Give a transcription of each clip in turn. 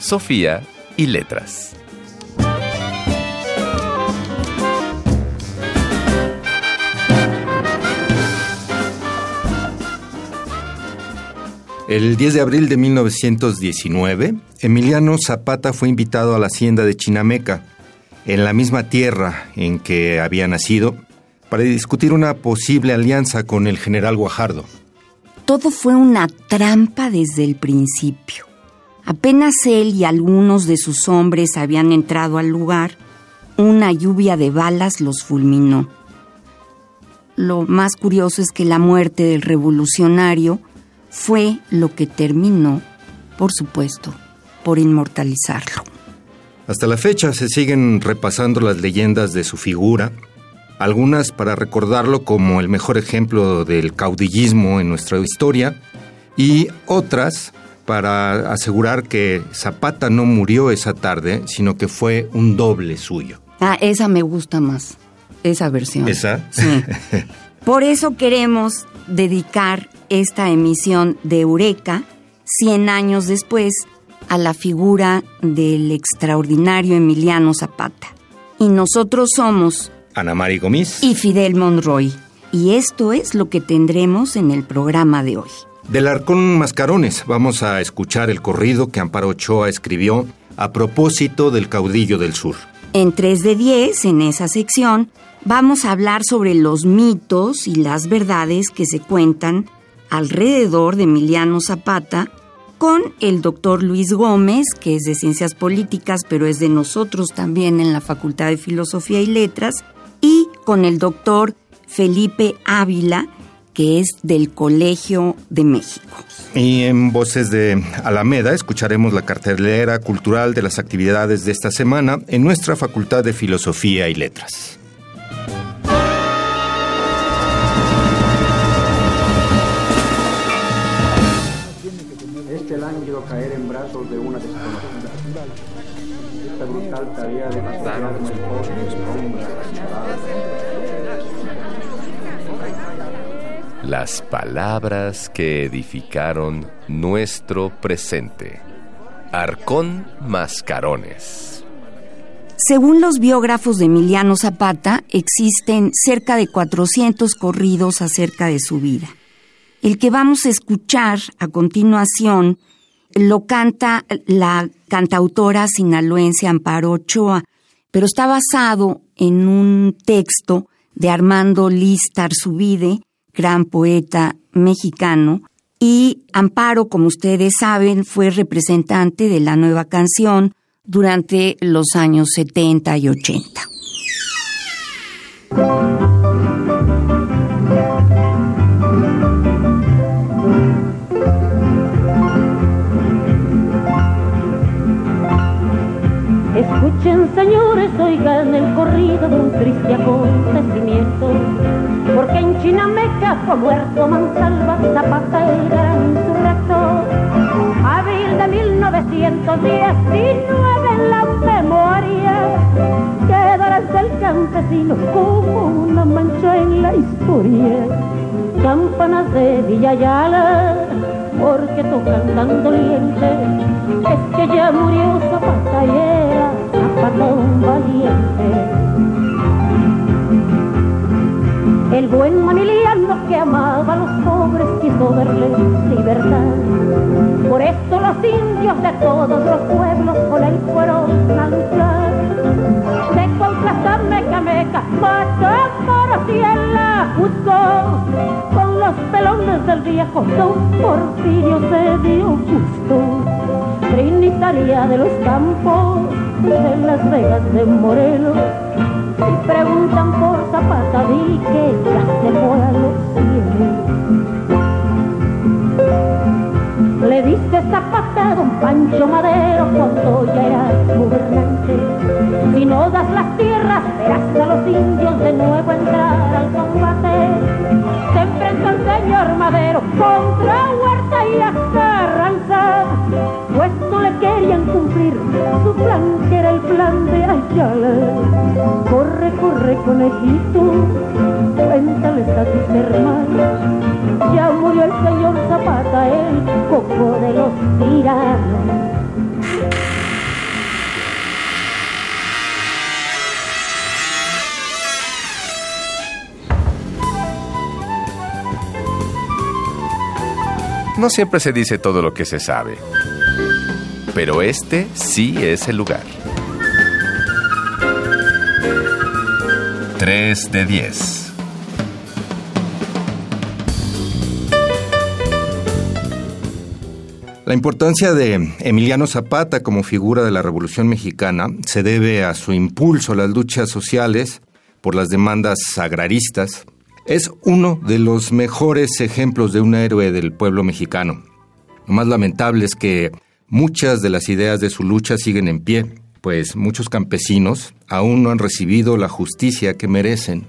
Sofía y letras. El 10 de abril de 1919, Emiliano Zapata fue invitado a la hacienda de Chinameca, en la misma tierra en que había nacido, para discutir una posible alianza con el general Guajardo. Todo fue una trampa desde el principio. Apenas él y algunos de sus hombres habían entrado al lugar, una lluvia de balas los fulminó. Lo más curioso es que la muerte del revolucionario fue lo que terminó, por supuesto, por inmortalizarlo. Hasta la fecha se siguen repasando las leyendas de su figura, algunas para recordarlo como el mejor ejemplo del caudillismo en nuestra historia y otras para asegurar que Zapata no murió esa tarde, sino que fue un doble suyo. Ah, esa me gusta más, esa versión. ¿Esa? Sí. Por eso queremos dedicar esta emisión de Eureka, 100 años después, a la figura del extraordinario Emiliano Zapata. Y nosotros somos Ana Mari Gomis y Fidel Monroy. Y esto es lo que tendremos en el programa de hoy. Del Arcón Mascarones vamos a escuchar el corrido que Amparo Ochoa escribió a propósito del caudillo del sur. En 3 de 10, en esa sección, vamos a hablar sobre los mitos y las verdades que se cuentan alrededor de Emiliano Zapata con el doctor Luis Gómez, que es de Ciencias Políticas, pero es de nosotros también en la Facultad de Filosofía y Letras, y con el doctor Felipe Ávila, que es del Colegio de México. Y en Voces de Alameda escucharemos la cartelera cultural de las actividades de esta semana en nuestra Facultad de Filosofía y Letras. Este lánguido caer en brazos de una desconocida. Esta brutal tarea de pastorearme por sombra Las palabras que edificaron nuestro presente. Arcón Mascarones. Según los biógrafos de Emiliano Zapata, existen cerca de 400 corridos acerca de su vida. El que vamos a escuchar a continuación lo canta la cantautora sinaloense Amparo Ochoa, pero está basado en un texto de Armando Listar Subide, gran poeta mexicano, y Amparo, como ustedes saben, fue representante de la nueva canción durante los años 70 y 80. Escuchen señores, oigan el corrido de un triste acontecimiento, porque en Chinameca fue muerto Mansalva Zapata, el gran insurrector. Abril de 1919 en la memoria quedará del campesino como una mancha en la historia. Campanas de Villayala, porque tocan tan doliente, es que ya murió Zapata y era Zapata. El buen Maniliano que amaba a los pobres quiso darles libertad. Por esto los indios de todos los pueblos con él fueron a luchar. De Cuautla, Meca, Meca, Matamoros y en la Cusco, con los pelones del viejo Don Porfirio se dio gusto. Trinitaria de los campos, de Las Vegas de Morelos, preguntan por Zapata, di que ya se fue a los cielos. Le diste Zapata Zapata, don Pancho Madero, cuando ya era gobernante. Si no das las tierras, verás a los indios de nuevo entrar al combate. Se enfrentó el señor Madero contra Huerta y a plan, que era el plan de Ayala. Corre, corre, conejito, cuéntales a tus hermanos. Ya murió el señor Zapata, el coco de los tiranos. No siempre se dice todo lo que se sabe, pero este sí es el lugar. 3 de 10. La importancia de Emiliano Zapata como figura de la Revolución Mexicana se debe a su impulso a las luchas sociales por las demandas agraristas, es uno de los mejores ejemplos de un héroe del pueblo mexicano. Lo más lamentable es que muchas de las ideas de su lucha siguen en pie, pues muchos campesinos aún no han recibido la justicia que merecen.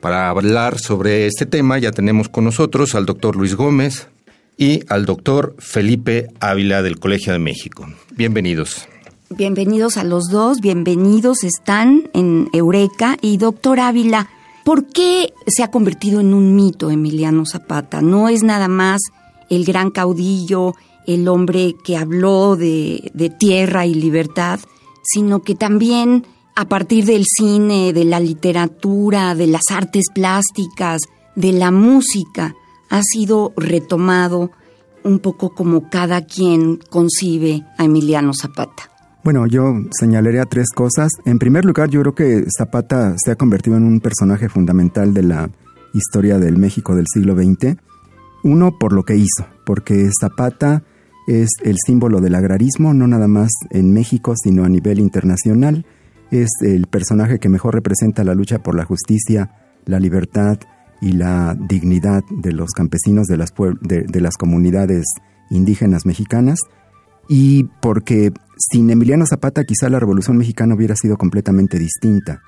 Para hablar sobre este tema ya tenemos con nosotros al doctor Luis Gómez y al doctor Felipe Ávila del Colegio de México. Bienvenidos. Bienvenidos a los dos, bienvenidos están en Eureka y doctor Ávila. ¿Por qué se ha convertido en un mito Emiliano Zapata? No es nada más el gran caudillo, el hombre que habló de, tierra y libertad, sino que también a partir del cine, de la literatura, de las artes plásticas, de la música, ha sido retomado un poco como cada quien concibe a Emiliano Zapata. Bueno, yo señalaría tres cosas. En primer lugar, yo creo que Zapata se ha convertido en un personaje fundamental de la historia del México del siglo XX. Uno, por lo que hizo, porque Zapata es el símbolo del agrarismo, no nada más en México, sino a nivel internacional. Es el personaje que mejor representa la lucha por la justicia, la libertad y la dignidad de los campesinos de las, de las comunidades indígenas mexicanas y porque sin Emiliano Zapata quizá la Revolución Mexicana hubiera sido completamente distinta.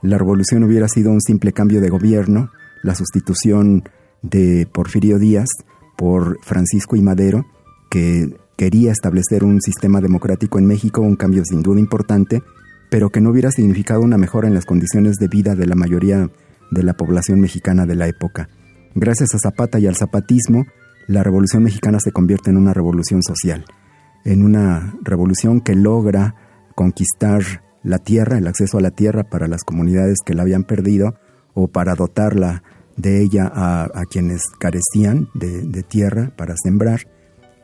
La revolución hubiera sido un simple cambio de gobierno, la sustitución de Porfirio Díaz por Francisco y Madero, que quería establecer un sistema democrático en México, un cambio sin duda importante, pero que no hubiera significado una mejora en las condiciones de vida de la mayoría de la población mexicana de la época. Gracias a Zapata y al zapatismo, la Revolución Mexicana se convierte en una revolución social en una revolución que logra conquistar la tierra, el acceso a la tierra para las comunidades que la habían perdido o para dotarla de ella a, quienes carecían de, tierra para sembrar,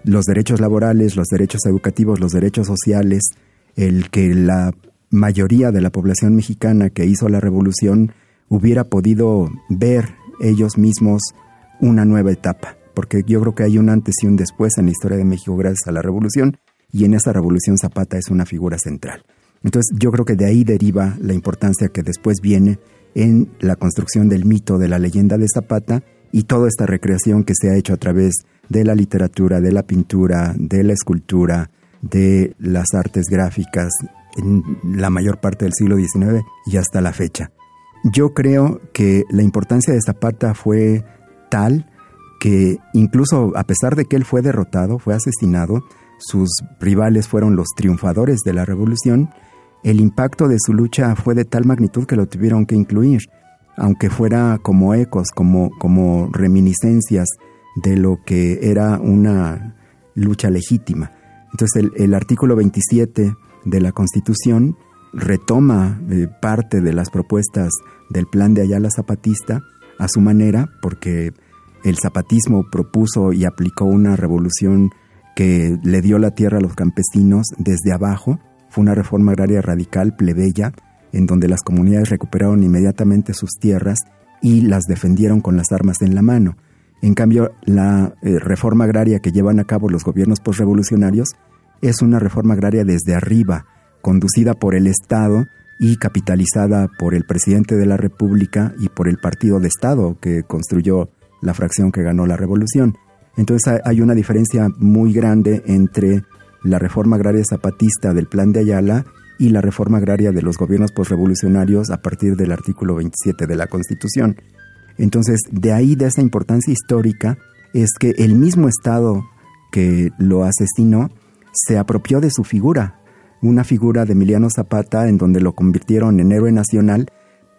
los derechos laborales, los derechos educativos, los derechos sociales, el que la mayoría de la población mexicana que hizo la revolución hubiera podido ver ellos mismos una nueva etapa porque yo creo que hay un antes y un después en la historia de México gracias a la revolución, y en esa revolución Zapata es una figura central. Entonces yo creo que de ahí deriva la importancia que después viene en la construcción del mito de la leyenda de Zapata y toda esta recreación que se ha hecho a través de la literatura, de la pintura, de la escultura, de las artes gráficas en la mayor parte del siglo XIX y hasta la fecha. Yo creo que la importancia de Zapata fue tal que incluso a pesar de que él fue derrotado, fue asesinado, sus rivales fueron los triunfadores de la revolución, el impacto de su lucha fue de tal magnitud que lo tuvieron que incluir, aunque fuera como ecos, como, como reminiscencias de lo que era una lucha legítima. Entonces el, artículo 27 de la Constitución retoma eh, parte de las propuestas del plan de Ayala Zapatista a su manera, porque el zapatismo propuso y aplicó una revolución que le dio la tierra a los campesinos desde abajo. Fue una reforma agraria radical, plebeya, en donde las comunidades recuperaron inmediatamente sus tierras y las defendieron con las armas en la mano. En cambio, la eh, reforma agraria que llevan a cabo los gobiernos postrevolucionarios es una reforma agraria desde arriba, conducida por el Estado y capitalizada por el presidente de la República y por el partido de Estado que construyó la fracción que ganó la revolución. Entonces hay una diferencia muy grande entre la reforma agraria zapatista del Plan de Ayala y la reforma agraria de los gobiernos postrevolucionarios a partir del artículo 27 de la Constitución. Entonces, de ahí, de esa importancia histórica, es que el mismo Estado que lo asesinó se apropió de su figura, una figura de Emiliano Zapata en donde lo convirtieron en héroe nacional,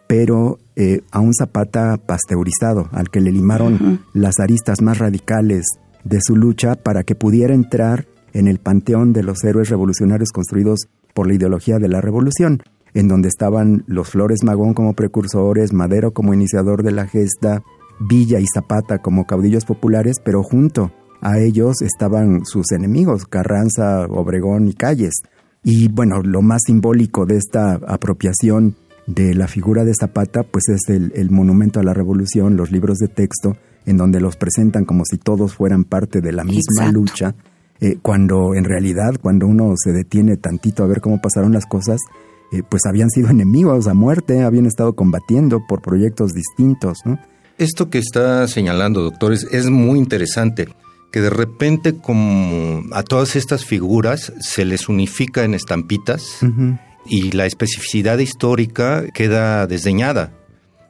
pero eh, a un Zapata pasteurizado, al que le limaron las aristas más radicales de su lucha para que pudiera entrar en el panteón de los héroes revolucionarios construidos por la ideología de la revolución, en donde estaban los Flores Magón como precursores, Madero como iniciador de la gesta, Villa y Zapata como caudillos populares, pero junto a ellos estaban sus enemigos, Carranza, Obregón y Calles. Y bueno, lo más simbólico de esta apropiación de la figura de Zapata, pues es el, monumento a la revolución, los libros de texto, en donde los presentan como si todos fueran parte de la misma lucha, eh, cuando en realidad, cuando uno se detiene tantito a ver cómo pasaron las cosas, eh, pues habían sido enemigos a muerte, habían estado combatiendo por proyectos distintos. ¿no? Esto que está señalando, doctores, es muy interesante, que de repente como a todas estas figuras se les unifica en estampitas y la especificidad histórica queda desdeñada.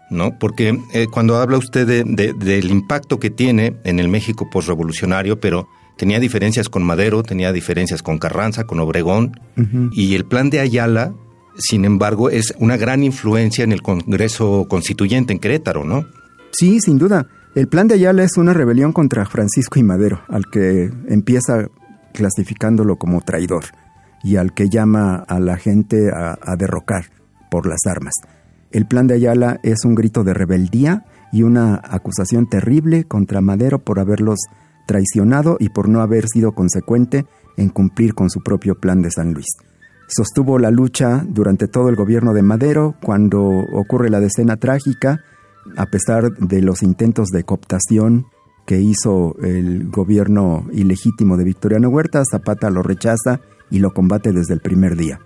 ¿no? Porque eh, cuando habla usted de, del impacto que tiene en el México postrevolucionario, pero tenía diferencias con Madero, tenía diferencias con Carranza, con Obregón, y el plan de Ayala, sin embargo, es una gran influencia en el Congreso Constituyente en Querétaro, ¿no? Sí, sin duda. El plan de Ayala es una rebelión contra Francisco y Madero, al que empieza clasificándolo como traidor y al que llama a la gente a, a derrocar por las armas. El plan de Ayala es un grito de rebeldía y una acusación terrible contra Madero por haberlos traicionado y por no haber sido consecuente en cumplir con su propio plan de San Luis. Sostuvo la lucha durante todo el gobierno de Madero cuando ocurre la decena trágica a pesar de los intentos de cooptación que hizo el gobierno ilegítimo de Victoriano Huerta, Zapata lo rechaza y lo combate desde el primer día.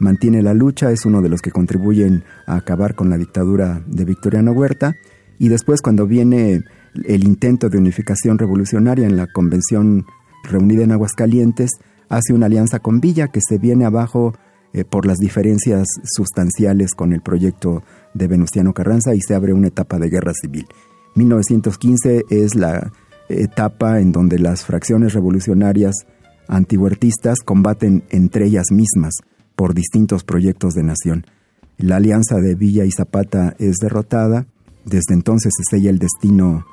Mantiene la lucha, es uno de los que contribuyen a acabar con la dictadura de Victoriano Huerta y después cuando viene el intento de unificación revolucionaria en la convención reunida en Aguascalientes, hace una alianza con Villa que se viene abajo eh, por las diferencias sustanciales con el proyecto de Venustiano Carranza y se abre una etapa de guerra civil. 1915 es la etapa en donde las fracciones revolucionarias antihuertistas combaten entre ellas mismas por distintos proyectos de nación. La alianza de Villa y Zapata es derrotada, desde entonces se sella el destino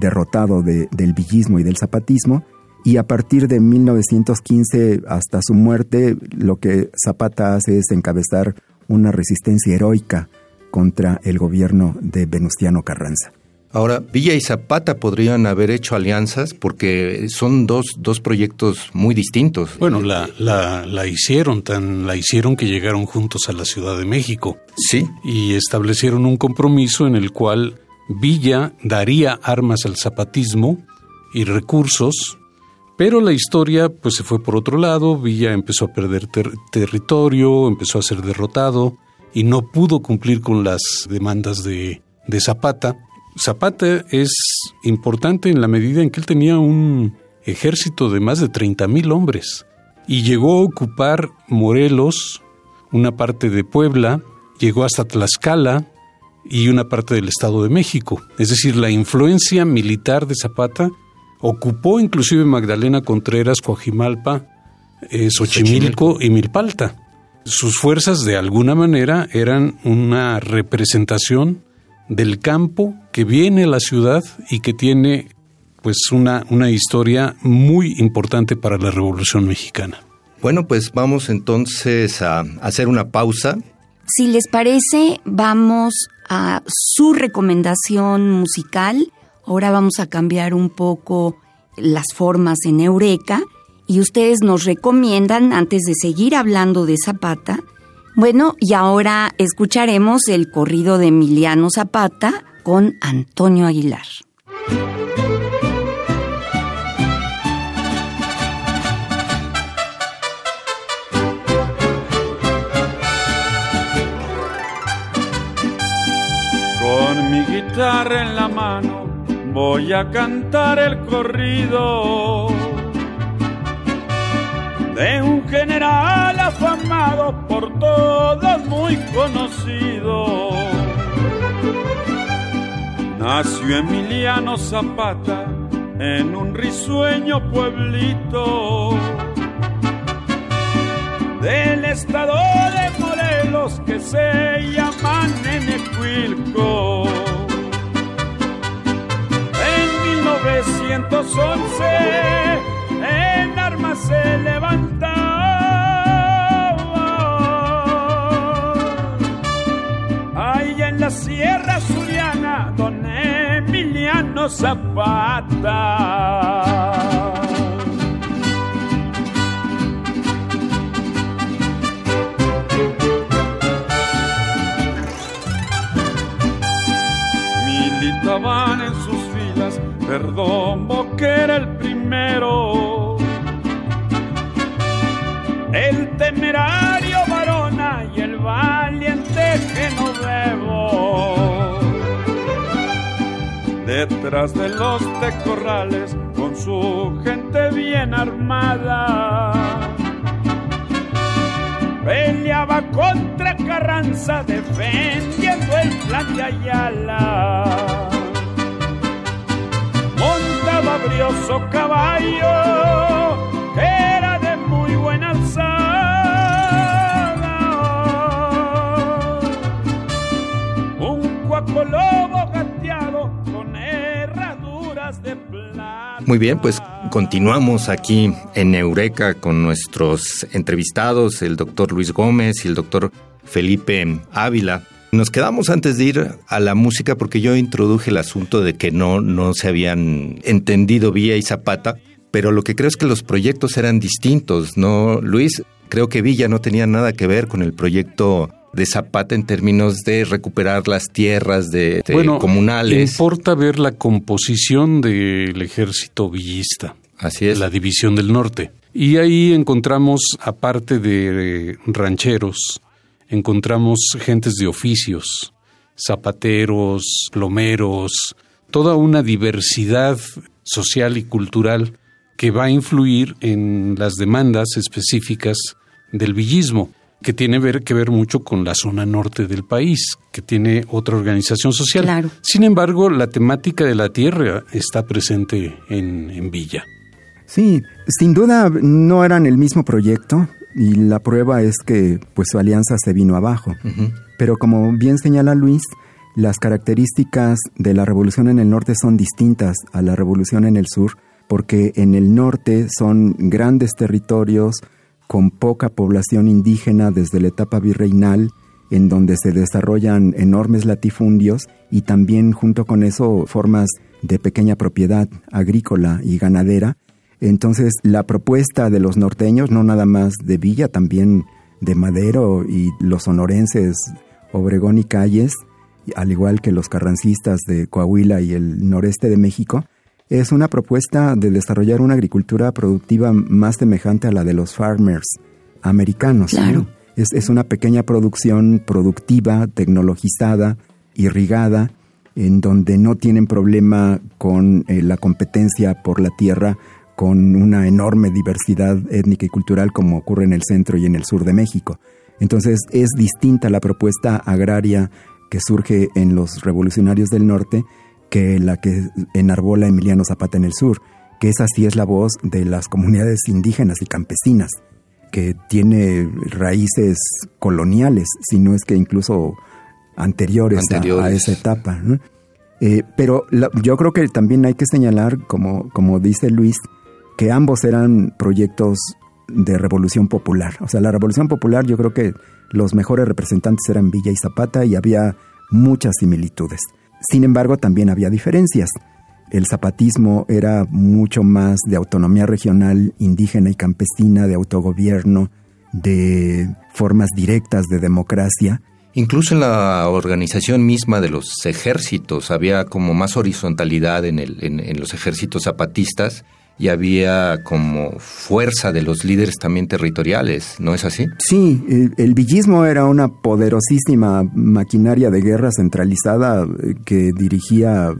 derrotado del villismo y del zapatismo, y a partir de 1915 hasta su muerte, lo que Zapata hace es encabezar una resistencia heroica contra el gobierno de Venustiano Carranza. Ahora, Villa y Zapata podrían haber hecho alianzas porque son dos, dos proyectos muy distintos. Bueno, la, la, la, hicieron, tan la hicieron que llegaron juntos a la Ciudad de México. Sí. Y establecieron un compromiso en el cual Villa daría armas al zapatismo y recursos, pero la historia pues se fue por otro lado, Villa empezó a perder territorio, empezó a ser derrotado, y no pudo cumplir con las demandas de, de Zapata. Zapata es importante en la medida en que él tenía un ejército de más de 30 mil hombres y llegó a ocupar Morelos, una parte de Puebla, llegó hasta Tlaxcala y una parte del Estado de México. Es decir, la influencia militar de Zapata ocupó inclusive Magdalena Contreras, Coajimalpa, eh, Xochimilco y Milpalta sus fuerzas de alguna manera eran una representación del campo que viene a la ciudad y que tiene pues una, una historia muy importante para la Revolución Mexicana. Bueno, pues vamos entonces a hacer una pausa. Si les parece, vamos a su recomendación musical. Ahora vamos a cambiar un poco las formas en Eureka y ustedes nos recomiendan, antes de seguir hablando de Zapata, bueno, y ahora escucharemos el corrido de Emiliano Zapata con Antonio Aguilar. Con mi guitarra en la mano voy a cantar el corrido de un general afamado por todos muy conocido. Nació Emiliano Zapata en un risueño pueblito del estado de Morelos que se llama Nenecuilco en 1911 en armas se levantaba. Ahí en la Sierra Suriana, don Emiliano Zapata. Con su gente bien armada, peleaba contra Carranza, defendiendo el plan de Ayala. Montaba brioso caballo, que era de muy buena alzada. Un cuaco Muy bien, pues continuamos aquí en Eureka con nuestros entrevistados, el doctor Luis Gómez y el doctor Felipe Ávila. Nos quedamos antes de ir a la música porque yo introduje el asunto de que no, no se habían entendido Villa y Zapata, pero lo que creo es que los proyectos eran distintos, ¿no, Luis? Creo que Villa no tenía nada que ver con el proyecto de Zapata en términos de recuperar las tierras de, de bueno, comunales. Importa ver la composición del ejército villista. Así es. La división del norte. Y ahí encontramos, aparte de rancheros, encontramos gentes de oficios, zapateros, plomeros, toda una diversidad social y cultural que va a influir en las demandas específicas del villismo, que tiene ver, que ver mucho con la zona norte del país, que tiene otra organización social. Claro. Sin embargo, la temática de la tierra está presente en, en Villa. Sí, sin duda no eran el mismo proyecto y la prueba es que pues su alianza se vino abajo. Pero como bien señala Luis, las características de la revolución en el norte son distintas a la revolución en el sur, porque en el norte son grandes territorios con poca población indígena desde la etapa virreinal, en donde se desarrollan enormes latifundios y también junto con eso formas de pequeña propiedad agrícola y ganadera. Entonces la propuesta de los norteños, no nada más de Villa, también de Madero y los sonorenses Obregón y Calles, al igual que los carrancistas de Coahuila y el noreste de México, es una propuesta de desarrollar una agricultura productiva más semejante a la de los farmers americanos. Claro. ¿no? Es, es una pequeña producción productiva, tecnologizada, irrigada, en donde no tienen problema con eh, la competencia por la tierra con una enorme diversidad étnica y cultural como ocurre en el centro y en el sur de México. Entonces es distinta la propuesta agraria que surge en los revolucionarios del norte que la que enarbola Emiliano Zapata en el sur, que esa sí es la voz de las comunidades indígenas y campesinas, que tiene raíces coloniales, si no es que incluso anteriores, a- esa etapa. ¿no? Eh, pero la- yo creo que también hay que señalar, como, como dice Luis, que ambos eran proyectos de revolución popular. O sea, la revolución popular yo creo que los mejores representantes eran Villa y Zapata y había muchas similitudes. Sin embargo, también había diferencias. El zapatismo era mucho más de autonomía regional, indígena y campesina, de autogobierno, de formas directas de democracia. Incluso en la organización misma de los ejércitos había como más horizontalidad en, el, en, los ejércitos zapatistas y había como fuerza de los líderes también territoriales, ¿no es así? Sí, el, el villismo era una poderosísima maquinaria de guerra centralizada eh, que dirigía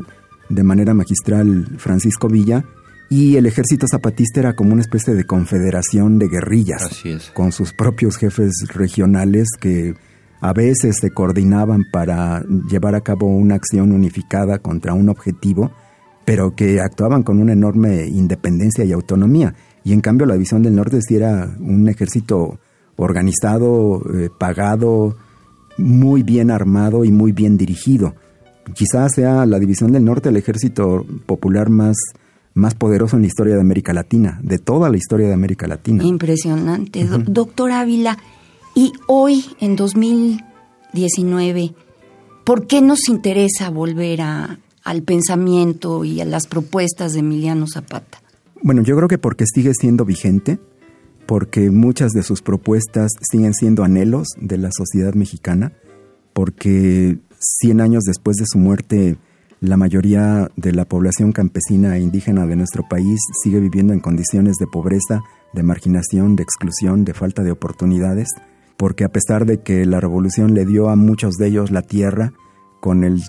de manera magistral Francisco Villa y el ejército zapatista era como una especie de confederación de guerrillas Así es. con sus propios jefes regionales que a veces se coordinaban para llevar a cabo una acción unificada contra un objetivo, pero que actuaban con una enorme independencia y autonomía. Y en cambio la División del Norte sí era un ejército organizado, eh, pagado, muy bien armado y muy bien dirigido. Quizás sea la División del Norte el ejército popular más, más poderoso en la historia de América Latina, de toda la historia de América Latina. Impresionante. Doctor Ávila, y hoy, en 2019, ¿por qué nos interesa volver a, al pensamiento y a las propuestas de Emiliano Zapata? Bueno, yo creo que porque sigue siendo vigente, porque muchas de sus propuestas siguen siendo anhelos de la sociedad mexicana, porque 100 años después de su muerte, la mayoría de la población campesina e indígena de nuestro país sigue viviendo en condiciones de pobreza, de marginación, de exclusión, de falta de oportunidades porque a pesar de que la revolución le dio a muchos de ellos la tierra, con el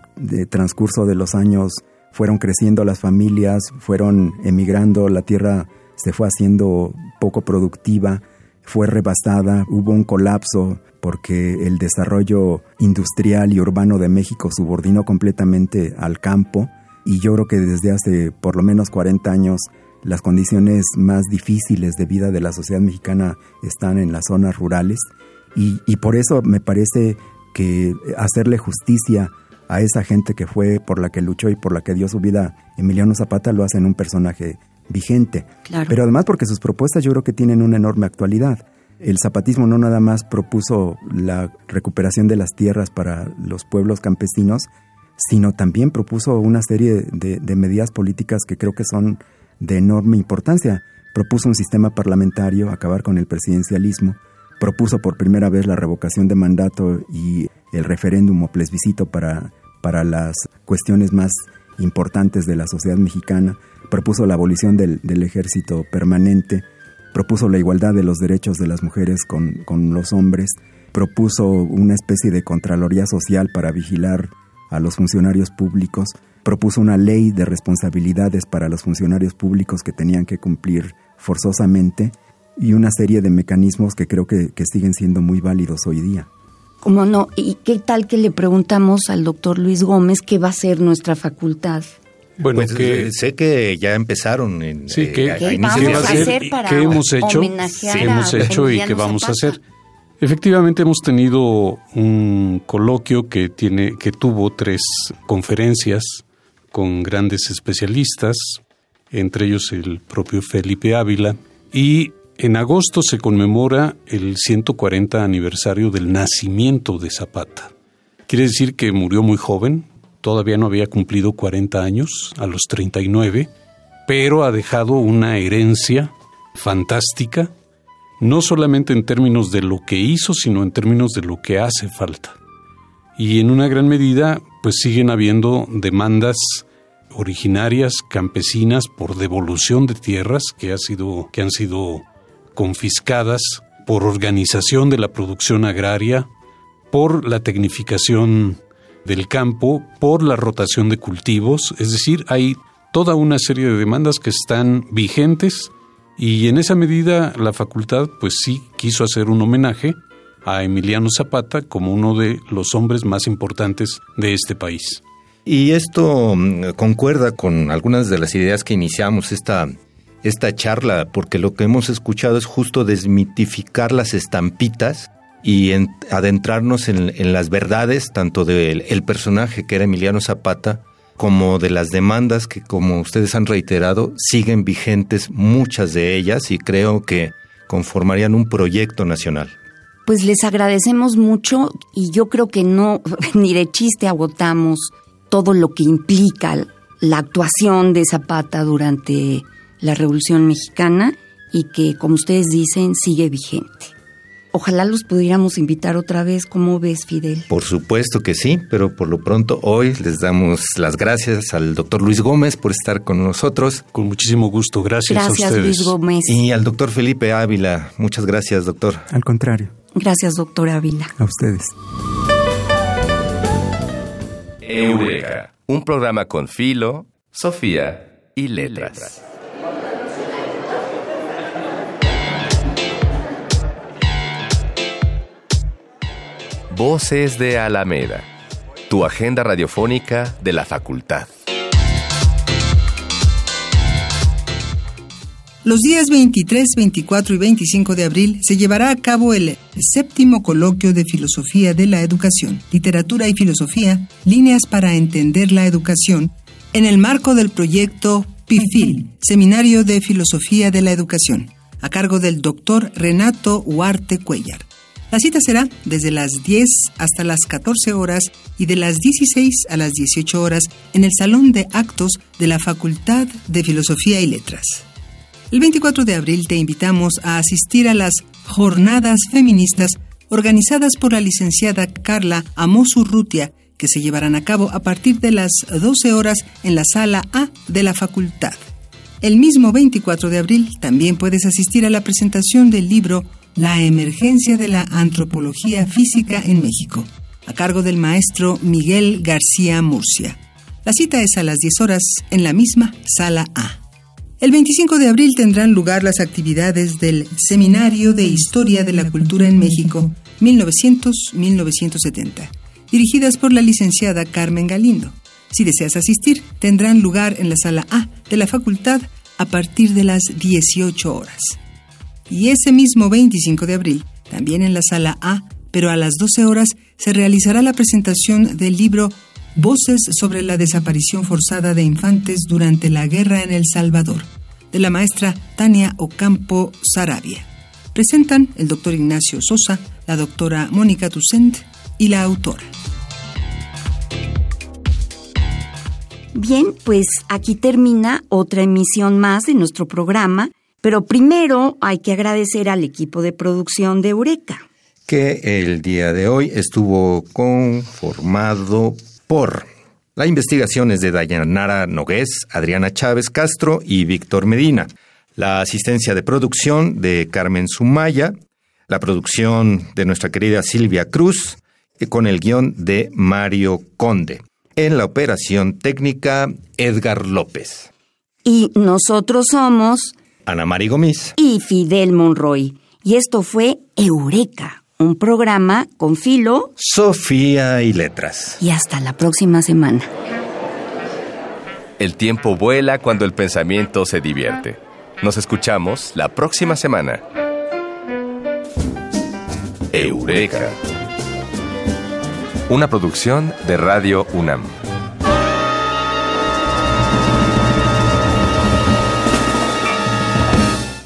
transcurso de los años fueron creciendo las familias, fueron emigrando, la tierra se fue haciendo poco productiva, fue rebasada, hubo un colapso porque el desarrollo industrial y urbano de México subordinó completamente al campo y yo creo que desde hace por lo menos 40 años las condiciones más difíciles de vida de la sociedad mexicana están en las zonas rurales y, por eso me parece que hacerle justicia a esa gente que fue por la que luchó y por la que dio su vida Emiliano Zapata lo hace en un personaje vigente. Pero además porque sus propuestas yo creo que tienen una enorme actualidad. El zapatismo no nada más propuso la recuperación de las tierras para los pueblos campesinos, sino también propuso una serie de, de medidas políticas que creo que son de enorme importancia. Propuso un sistema parlamentario, acabar con el presidencialismo, propuso por primera vez la revocación de mandato y el referéndum o plebiscito para, para las cuestiones más importantes de la sociedad mexicana, propuso la abolición del, ejército permanente, propuso la igualdad de los derechos de las mujeres con, con los hombres, propuso una especie de contraloría social para vigilar a los funcionarios públicos, propuso una ley de responsabilidades para los funcionarios públicos que tenían que cumplir forzosamente y una serie de mecanismos que creo que, siguen siendo muy válidos hoy día. ¿Cómo no? ¿Y qué tal que le preguntamos al doctor Luis Gómez qué va a ser nuestra facultad? Bueno, pues, que, eh, sé que ya empezaron en, sí, que, eh, ¿Qué vamos a hacer para ¿qué hemos hecho, qué hemos hecho y qué vamos a hacer. Efectivamente hemos tenido un coloquio que tiene que tuvo tres conferencias con grandes especialistas, entre ellos el propio Felipe Ávila y en agosto se conmemora el 140 aniversario del nacimiento de Zapata. Quiere decir que murió muy joven, todavía no había cumplido 40 años, a los 39, pero ha dejado una herencia fantástica, no solamente en términos de lo que hizo, sino en términos de lo que hace falta. Y en una gran medida, pues siguen habiendo demandas originarias campesinas por devolución de tierras que, ha sido, que han sido confiscadas por organización de la producción agraria, por la tecnificación del campo, por la rotación de cultivos, es decir, hay toda una serie de demandas que están vigentes y en esa medida la facultad pues sí quiso hacer un homenaje a Emiliano Zapata como uno de los hombres más importantes de este país. Y esto mm, concuerda con algunas de las ideas que iniciamos esta esta charla, porque lo que hemos escuchado es justo desmitificar las estampitas y adentrarnos en, las verdades tanto del personaje que era Emiliano Zapata como de las demandas que, como ustedes han reiterado, siguen vigentes muchas de ellas y creo que conformarían un proyecto nacional. Pues les agradecemos mucho y yo creo que no, ni de chiste agotamos todo lo que implica la actuación de Zapata durante la Revolución Mexicana y que, como ustedes dicen, sigue vigente. Ojalá los pudiéramos invitar otra vez, ¿cómo ves, Fidel? Por supuesto que sí, pero por lo pronto hoy les damos las gracias al doctor Luis Gómez por estar con nosotros. Con muchísimo gusto, gracias, a ustedes. Luis Gómez. Y al doctor Felipe Ávila, muchas gracias, doctor. Al contrario. Gracias, doctor Ávila. A ustedes. Eureka, un programa con Filo, Sofía y letras. Voces de Alameda, tu agenda radiofónica de la facultad. Los días 23, 24 y 25 de abril se llevará a cabo el séptimo coloquio de Filosofía de la Educación, Literatura y Filosofía, líneas para entender la educación, en el marco del proyecto PIFIL, Seminario de Filosofía de la Educación, a cargo del doctor Renato Huarte Cuellar. La cita será desde las 10 hasta las 14 horas y de las 16 a las 18 horas en el Salón de Actos de la Facultad de Filosofía y Letras. El 24 de abril te invitamos a asistir a las Jornadas Feministas organizadas por la licenciada Carla Amosurrutia, que se llevarán a cabo a partir de las 12 horas en la sala A de la facultad. El mismo 24 de abril también puedes asistir a la presentación del libro La emergencia de la antropología física en México, a cargo del maestro Miguel García Murcia. La cita es a las 10 horas en la misma sala A. El 25 de abril tendrán lugar las actividades del Seminario de Historia de la Cultura en México 1900-1970, dirigidas por la licenciada Carmen Galindo. Si deseas asistir, tendrán lugar en la sala A de la facultad a partir de las 18 horas. Y ese mismo 25 de abril, también en la sala A, pero a las 12 horas, se realizará la presentación del libro Voces sobre la desaparición forzada de infantes durante la guerra en El Salvador, de la maestra Tania Ocampo Sarabia. Presentan el doctor Ignacio Sosa, la doctora Mónica Tucent y la autora. Bien, pues aquí termina otra emisión más de nuestro programa, pero primero hay que agradecer al equipo de producción de Eureka. Que el día de hoy estuvo conformado por la investigación es de Dayanara Nogués, Adriana Chávez Castro y Víctor Medina. La asistencia de producción de Carmen Sumaya. La producción de nuestra querida Silvia Cruz con el guion de Mario Conde. En la operación técnica, Edgar López. Y nosotros somos Ana Mari Gomis y Fidel Monroy. Y esto fue Eureka un programa con Filo, Sofía y Letras. Y hasta la próxima semana. El tiempo vuela cuando el pensamiento se divierte. Nos escuchamos la próxima semana. Eureka. Una producción de Radio UNAM.